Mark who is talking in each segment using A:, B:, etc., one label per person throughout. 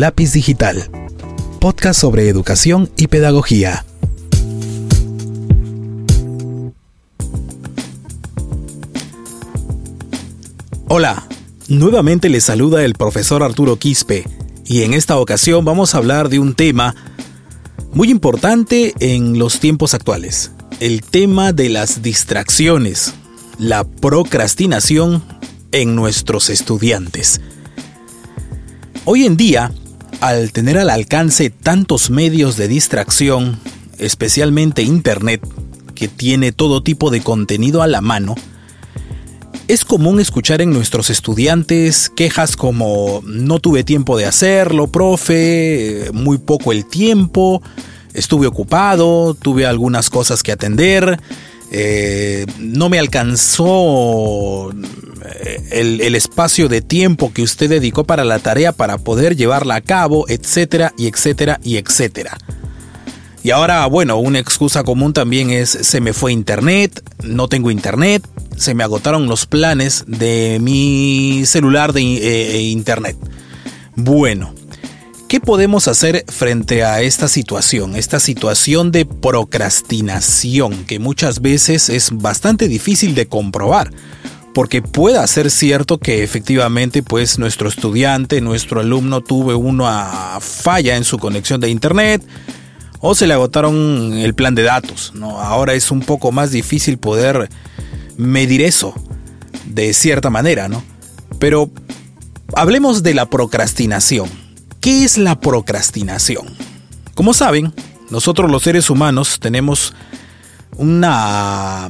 A: lápiz digital. Podcast sobre educación y pedagogía. Hola, nuevamente les saluda el profesor Arturo Quispe y en esta ocasión vamos a hablar de un tema muy importante en los tiempos actuales, el tema de las distracciones, la procrastinación en nuestros estudiantes. Hoy en día, al tener al alcance tantos medios de distracción, especialmente Internet, que tiene todo tipo de contenido a la mano, es común escuchar en nuestros estudiantes quejas como no tuve tiempo de hacerlo, profe, muy poco el tiempo, estuve ocupado, tuve algunas cosas que atender, eh, no me alcanzó eh, el, espacio de tiempo que usted dedicó para la tarea para poder llevarla a cabo, etcétera, y etcétera, y etcétera. Y ahora, bueno, una excusa común también es se me fue internet, no tengo internet, se me agotaron los planes de mi celular de eh, internet. Bueno, ¿Qué podemos hacer frente a esta situación? Esta situación de procrastinación que muchas veces es bastante difícil de comprobar. Porque puede ser cierto que efectivamente pues nuestro estudiante, nuestro alumno tuvo una falla en su conexión de internet o se le agotaron el plan de datos. ¿no? Ahora es un poco más difícil poder medir eso de cierta manera, ¿no? Pero hablemos de la procrastinación. ¿Qué es la procrastinación? Como saben, nosotros los seres humanos tenemos una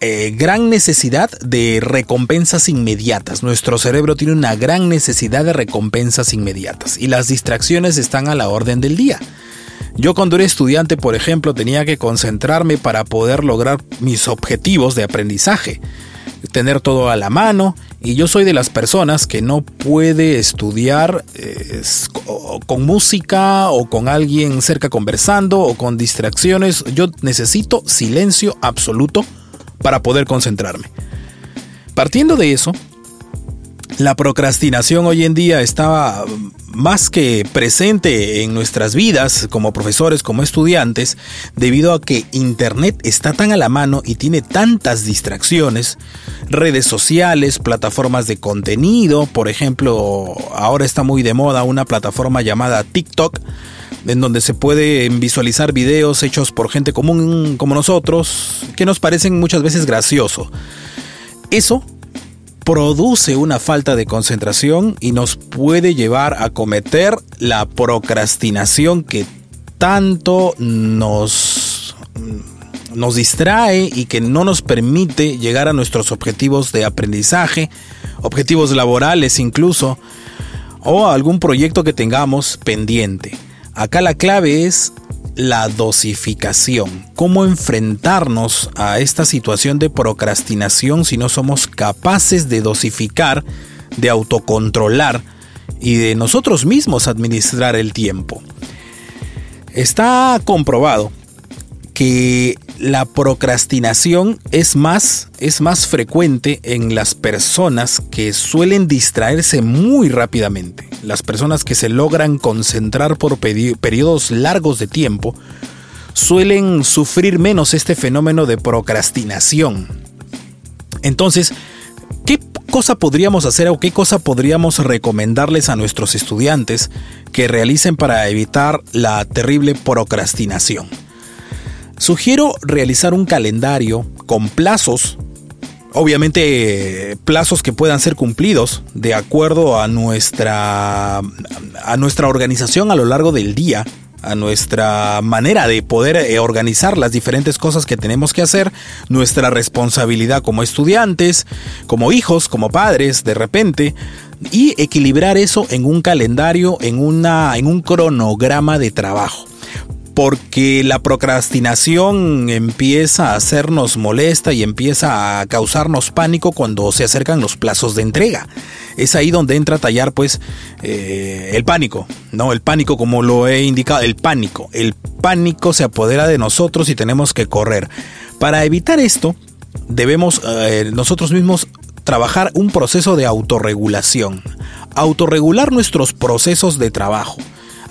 A: eh, gran necesidad de recompensas inmediatas. Nuestro cerebro tiene una gran necesidad de recompensas inmediatas y las distracciones están a la orden del día. Yo cuando era estudiante, por ejemplo, tenía que concentrarme para poder lograr mis objetivos de aprendizaje tener todo a la mano y yo soy de las personas que no puede estudiar eh, con música o con alguien cerca conversando o con distracciones. Yo necesito silencio absoluto para poder concentrarme. Partiendo de eso, la procrastinación hoy en día está más que presente en nuestras vidas como profesores, como estudiantes, debido a que Internet está tan a la mano y tiene tantas distracciones, redes sociales, plataformas de contenido, por ejemplo, ahora está muy de moda una plataforma llamada TikTok, en donde se pueden visualizar videos hechos por gente común como nosotros, que nos parecen muchas veces graciosos. Eso produce una falta de concentración y nos puede llevar a cometer la procrastinación que tanto nos, nos distrae y que no nos permite llegar a nuestros objetivos de aprendizaje, objetivos laborales incluso, o algún proyecto que tengamos pendiente. Acá la clave es la dosificación. ¿Cómo enfrentarnos a esta situación de procrastinación si no somos capaces de dosificar, de autocontrolar y de nosotros mismos administrar el tiempo? Está comprobado que la procrastinación es más, es más frecuente en las personas que suelen distraerse muy rápidamente. Las personas que se logran concentrar por periodos largos de tiempo suelen sufrir menos este fenómeno de procrastinación. Entonces, ¿qué cosa podríamos hacer o qué cosa podríamos recomendarles a nuestros estudiantes que realicen para evitar la terrible procrastinación? Sugiero realizar un calendario con plazos, obviamente plazos que puedan ser cumplidos de acuerdo a nuestra, a nuestra organización a lo largo del día, a nuestra manera de poder eh, organizar las diferentes cosas que tenemos que hacer, nuestra responsabilidad como estudiantes, como hijos, como padres, de repente, y equilibrar eso en un calendario, en, una, en un cronograma de trabajo porque la procrastinación empieza a hacernos molesta y empieza a causarnos pánico cuando se acercan los plazos de entrega. Es ahí donde entra a tallar pues eh, el pánico, ¿no? El pánico como lo he indicado, el pánico. El pánico se apodera de nosotros y tenemos que correr. Para evitar esto, debemos eh, nosotros mismos trabajar un proceso de autorregulación. autorregular nuestros procesos de trabajo,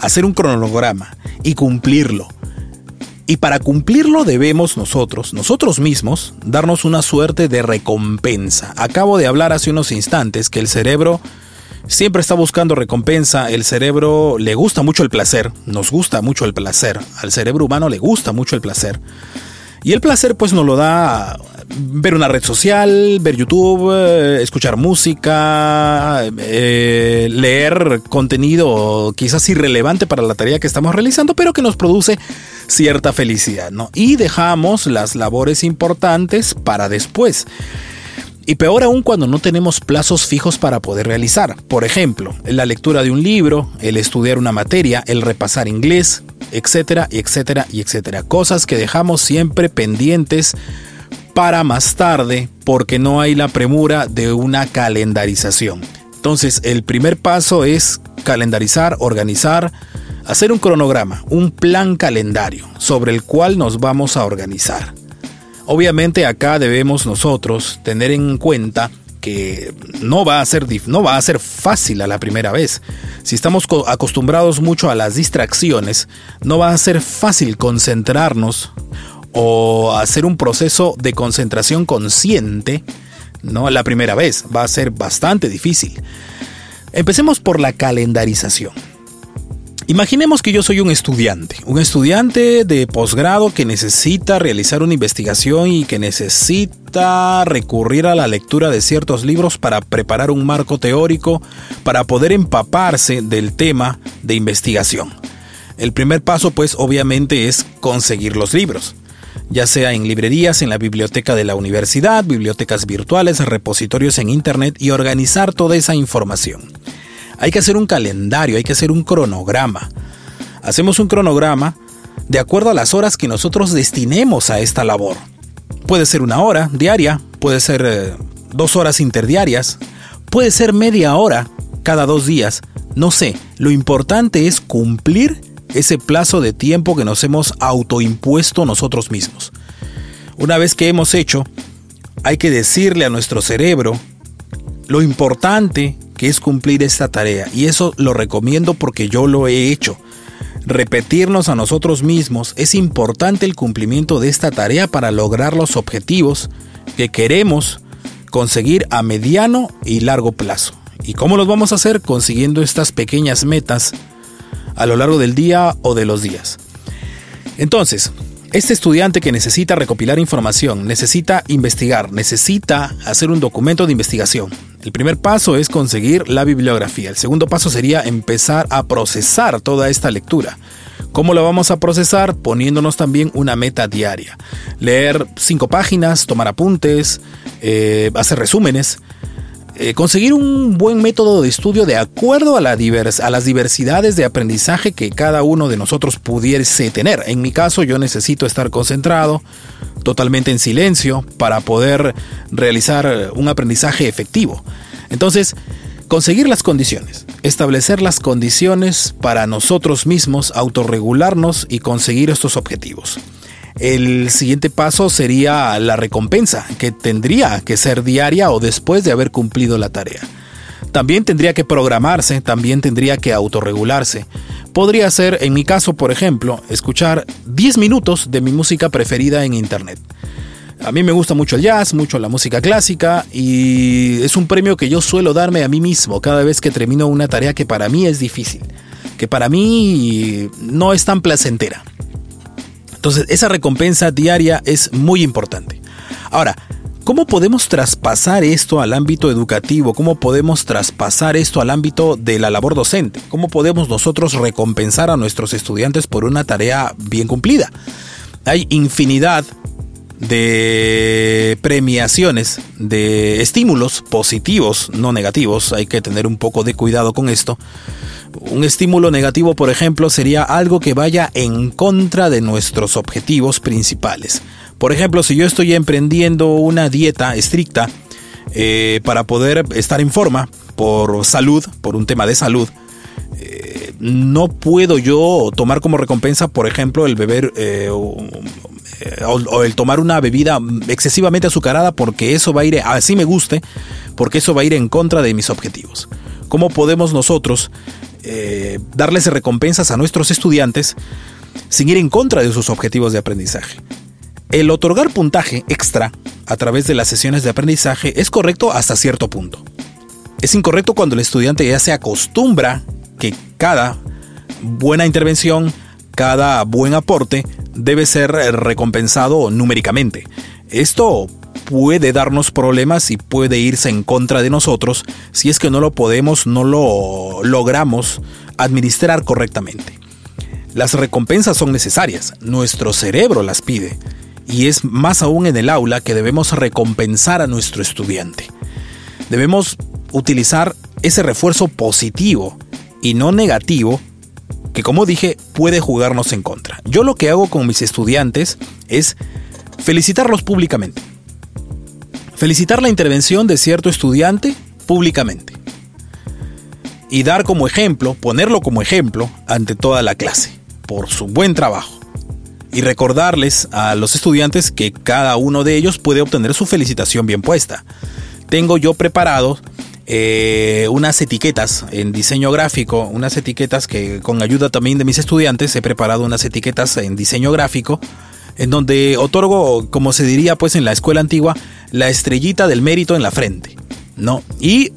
A: hacer un cronograma y cumplirlo. Y para cumplirlo debemos nosotros, nosotros mismos, darnos una suerte de recompensa. Acabo de hablar hace unos instantes que el cerebro siempre está buscando recompensa, el cerebro le gusta mucho el placer, nos gusta mucho el placer, al cerebro humano le gusta mucho el placer. Y el placer pues nos lo da ver una red social, ver YouTube, eh, escuchar música, eh, leer contenido quizás irrelevante para la tarea que estamos realizando, pero que nos produce cierta felicidad, ¿no? Y dejamos las labores importantes para después. Y peor aún cuando no tenemos plazos fijos para poder realizar. Por ejemplo, la lectura de un libro, el estudiar una materia, el repasar inglés, etcétera, etcétera, etcétera. Cosas que dejamos siempre pendientes para más tarde porque no hay la premura de una calendarización. Entonces, el primer paso es calendarizar, organizar, hacer un cronograma, un plan calendario sobre el cual nos vamos a organizar. Obviamente acá debemos nosotros tener en cuenta que no va a ser no va a ser fácil a la primera vez. Si estamos acostumbrados mucho a las distracciones, no va a ser fácil concentrarnos o hacer un proceso de concentración consciente, no la primera vez, va a ser bastante difícil. Empecemos por la calendarización. Imaginemos que yo soy un estudiante, un estudiante de posgrado que necesita realizar una investigación y que necesita recurrir a la lectura de ciertos libros para preparar un marco teórico para poder empaparse del tema de investigación. El primer paso pues obviamente es conseguir los libros ya sea en librerías, en la biblioteca de la universidad, bibliotecas virtuales, repositorios en Internet y organizar toda esa información. Hay que hacer un calendario, hay que hacer un cronograma. Hacemos un cronograma de acuerdo a las horas que nosotros destinemos a esta labor. Puede ser una hora diaria, puede ser eh, dos horas interdiarias, puede ser media hora cada dos días, no sé. Lo importante es cumplir ese plazo de tiempo que nos hemos autoimpuesto nosotros mismos. Una vez que hemos hecho, hay que decirle a nuestro cerebro lo importante que es cumplir esta tarea. Y eso lo recomiendo porque yo lo he hecho. Repetirnos a nosotros mismos es importante el cumplimiento de esta tarea para lograr los objetivos que queremos conseguir a mediano y largo plazo. ¿Y cómo los vamos a hacer? Consiguiendo estas pequeñas metas a lo largo del día o de los días. Entonces, este estudiante que necesita recopilar información, necesita investigar, necesita hacer un documento de investigación, el primer paso es conseguir la bibliografía. El segundo paso sería empezar a procesar toda esta lectura. ¿Cómo lo vamos a procesar? Poniéndonos también una meta diaria. Leer cinco páginas, tomar apuntes, eh, hacer resúmenes. Eh, conseguir un buen método de estudio de acuerdo a, a las diversidades de aprendizaje que cada uno de nosotros pudiese tener. En mi caso yo necesito estar concentrado, totalmente en silencio para poder realizar un aprendizaje efectivo. Entonces, conseguir las condiciones, establecer las condiciones para nosotros mismos autorregularnos y conseguir estos objetivos. El siguiente paso sería la recompensa, que tendría que ser diaria o después de haber cumplido la tarea. También tendría que programarse, también tendría que autorregularse. Podría ser, en mi caso, por ejemplo, escuchar 10 minutos de mi música preferida en Internet. A mí me gusta mucho el jazz, mucho la música clásica y es un premio que yo suelo darme a mí mismo cada vez que termino una tarea que para mí es difícil, que para mí no es tan placentera. Entonces, esa recompensa diaria es muy importante. Ahora, ¿Cómo podemos traspasar esto al ámbito educativo? ¿Cómo podemos traspasar esto al ámbito de la labor docente? ¿Cómo podemos nosotros recompensar a nuestros estudiantes por una tarea bien cumplida? Hay infinidad de premiaciones, de estímulos positivos, no negativos, hay que tener un poco de cuidado con esto. Un estímulo negativo, por ejemplo, sería algo que vaya en contra de nuestros objetivos principales. Por ejemplo, si yo estoy emprendiendo una dieta estricta eh, para poder estar en forma por salud, por un tema de salud, eh, no puedo yo tomar como recompensa, por ejemplo, el beber eh, o, el tomar una bebida excesivamente azucarada porque eso va a ir, así me guste, porque eso va a ir en contra de mis objetivos. ¿Cómo podemos nosotros eh, darles recompensas a nuestros estudiantes sin ir en contra de sus objetivos de aprendizaje? El otorgar puntaje extra a través de las sesiones de aprendizaje es correcto hasta cierto punto. Es incorrecto cuando el estudiante ya se acostumbra que cada buena intervención, cada buen aporte debe ser recompensado numéricamente. Esto puede darnos problemas y puede irse en contra de nosotros si es que no lo podemos, no lo logramos administrar correctamente. Las recompensas son necesarias, nuestro cerebro las pide, y es más aún en el aula que debemos recompensar a nuestro estudiante. Debemos utilizar ese refuerzo positivo y no negativo que como dije puede jugarnos en contra. Yo lo que hago con mis estudiantes es felicitarlos públicamente. Felicitar la intervención de cierto estudiante públicamente. Y dar como ejemplo, ponerlo como ejemplo ante toda la clase, por su buen trabajo. Y recordarles a los estudiantes que cada uno de ellos puede obtener su felicitación bien puesta. Tengo yo preparado eh, unas etiquetas en diseño gráfico, unas etiquetas que con ayuda también de mis estudiantes he preparado unas etiquetas en diseño gráfico en donde otorgo, como se diría pues en la escuela antigua, la estrellita del mérito en la frente, ¿no? Y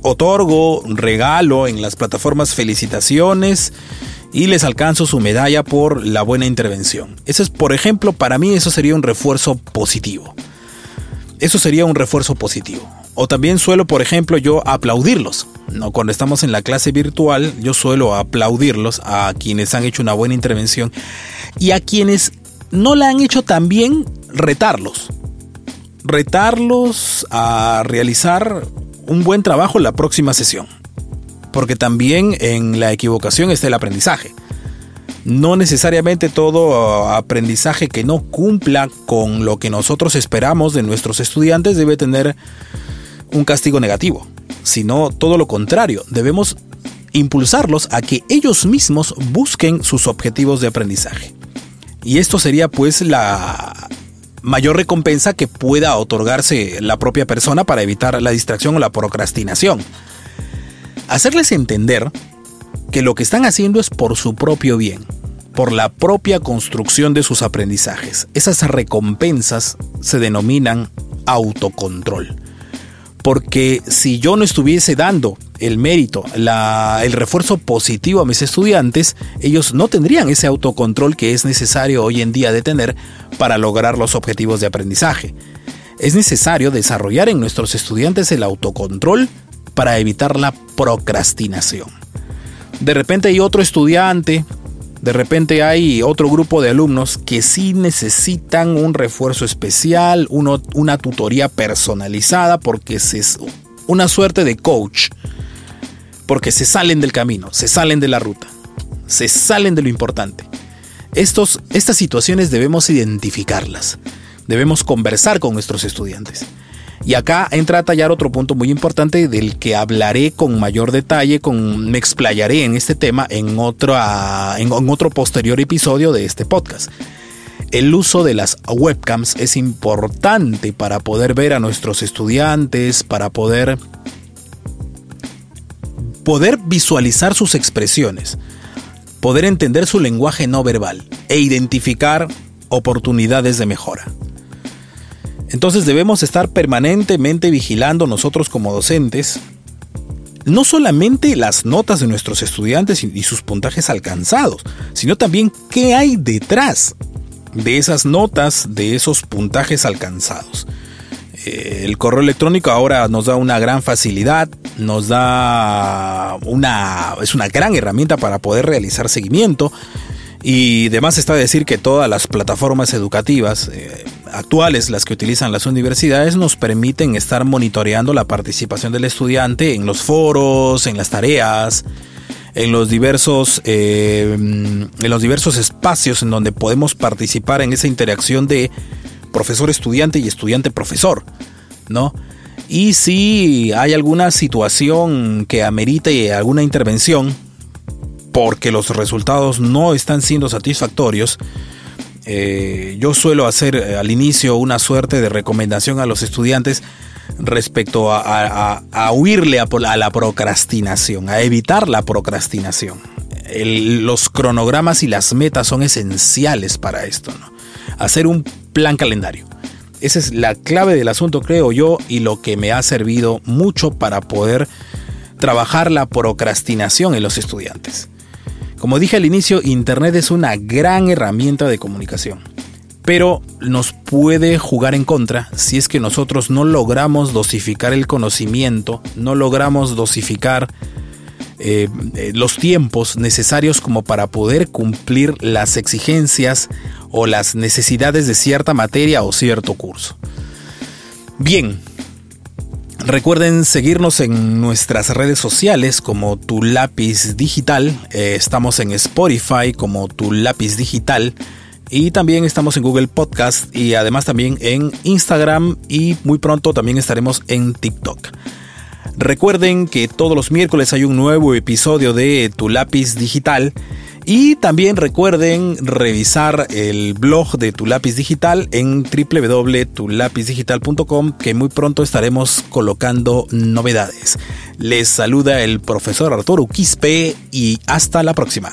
A: otorgo, regalo en las plataformas felicitaciones y les alcanzo su medalla por la buena intervención. Eso es, por ejemplo, para mí eso sería un refuerzo positivo. Eso sería un refuerzo positivo. O también suelo, por ejemplo, yo aplaudirlos. ¿no? Cuando estamos en la clase virtual, yo suelo aplaudirlos a quienes han hecho una buena intervención y a quienes no la han hecho tan bien, retarlos. Retarlos a realizar un buen trabajo la próxima sesión. Porque también en la equivocación está el aprendizaje. No necesariamente todo aprendizaje que no cumpla con lo que nosotros esperamos de nuestros estudiantes debe tener un castigo negativo, sino todo lo contrario, debemos impulsarlos a que ellos mismos busquen sus objetivos de aprendizaje. Y esto sería pues la mayor recompensa que pueda otorgarse la propia persona para evitar la distracción o la procrastinación. Hacerles entender que lo que están haciendo es por su propio bien, por la propia construcción de sus aprendizajes. Esas recompensas se denominan autocontrol porque si yo no estuviese dando el mérito, el refuerzo positivo a mis estudiantes, ellos no tendrían ese autocontrol que es necesario hoy en día de tener para lograr los objetivos de aprendizaje. Es necesario desarrollar en nuestros estudiantes el autocontrol para evitar la procrastinación. De repente hay otro estudiante de repente hay otro grupo de alumnos que sí necesitan un refuerzo especial, una tutoría personalizada, porque es una suerte de coach, porque se salen del camino, se salen de la ruta, se salen de lo importante. Estos, estas situaciones debemos identificarlas, debemos conversar con nuestros estudiantes. Y acá entra a tallar otro punto muy importante del que hablaré con mayor detalle, con, me explayaré en este tema en otro, en, otro posterior episodio de este podcast. El uso de las webcams es importante para poder ver a nuestros estudiantes, para poder, poder visualizar sus expresiones, poder entender su lenguaje no verbal e identificar oportunidades de mejora. Entonces debemos estar permanentemente vigilando nosotros como docentes no solamente las notas de nuestros estudiantes y sus puntajes alcanzados, sino también qué hay detrás de esas notas, de esos puntajes alcanzados. Eh, el correo electrónico ahora nos da una gran facilidad, nos da una es una gran herramienta para poder realizar seguimiento y además está decir que todas las plataformas educativas eh, actuales, las que utilizan las universidades, nos permiten estar monitoreando la participación del estudiante en los foros, en las tareas, en los diversos, eh, en los diversos espacios en donde podemos participar en esa interacción de profesor-estudiante y estudiante-profesor, ¿no? Y si hay alguna situación que amerite alguna intervención, porque los resultados no están siendo satisfactorios, eh, yo suelo hacer eh, al inicio una suerte de recomendación a los estudiantes respecto a, huirle a, la procrastinación, a evitar la procrastinación. los cronogramas y las metas son esenciales para esto. Hacer un plan calendario. Esa es la clave del asunto, creo yo, y lo que me ha servido mucho para poder trabajar la procrastinación en los estudiantes. Como dije al inicio, Internet es una gran herramienta de comunicación, pero nos puede jugar en contra si es que nosotros no logramos dosificar el conocimiento, no logramos dosificar eh, eh, los tiempos necesarios como para poder cumplir las exigencias o las necesidades de cierta materia o cierto curso. Bien, Recuerden seguirnos en nuestras redes sociales como Tu Lápiz Digital. Eh, estamos en Spotify como Tu Lápiz Digital. Y también estamos en Google Podcast y además también en Instagram y muy pronto también estaremos en TikTok. Recuerden que todos los miércoles hay un nuevo episodio de Tu Lápiz Digital y también recuerden revisar el blog de Tu Lápiz Digital en www.tulapizdigital.com que muy pronto estaremos colocando novedades. Les saluda el profesor Arturo Quispe y hasta la próxima.